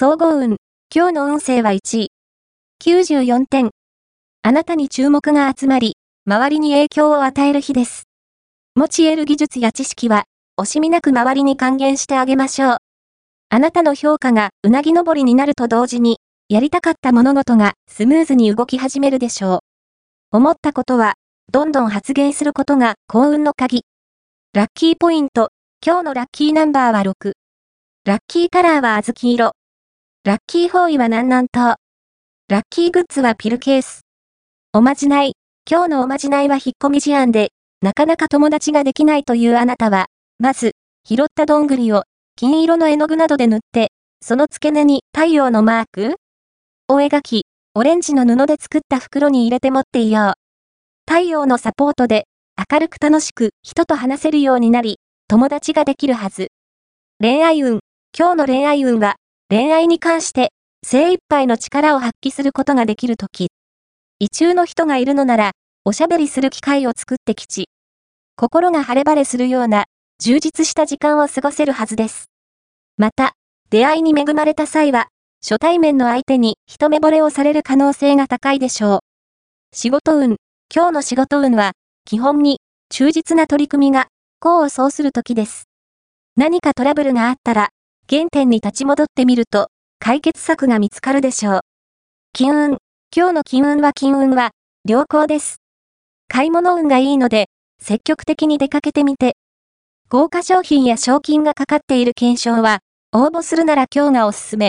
総合運。今日の運勢は1位。94点。あなたに注目が集まり、周りに影響を与える日です。持ち得る技術や知識は、惜しみなく周りに還元してあげましょう。あなたの評価がうなぎ登りになると同時に、やりたかった物事がスムーズに動き始めるでしょう。思ったことは、どんどん発言することが幸運の鍵。ラッキーポイント。今日のラッキーナンバーは6。ラッキーカラーは小豆色。ラッキーフォーイは南南東。ラッキーグッズはピルケース。おまじない。今日のおまじないは引っ込み思案で、なかなか友達ができないというあなたは、まず、拾ったどんぐりを、金色の絵の具などで塗って、その付け根に太陽のマーク？を描き、オレンジの布で作った袋に入れて持っていよう。太陽のサポートで、明るく楽しく人と話せるようになり、友達ができるはず。恋愛運。今日の恋愛運は、恋愛に関して、精一杯の力を発揮することができるとき。異中の人がいるのなら、おしゃべりする機会を作ってきち。心が晴れ晴れするような、充実した時間を過ごせるはずです。また、出会いに恵まれた際は、初対面の相手に一目惚れをされる可能性が高いでしょう。仕事運。今日の仕事運は、基本に、忠実な取り組みが、功を奏する時です。何かトラブルがあったら、原点に立ち戻ってみると、解決策が見つかるでしょう。金運。今日の金運は金運は、良好です。買い物運がいいので、積極的に出かけてみて。豪華商品や賞金がかかっている検証は、応募するなら今日がおすすめ。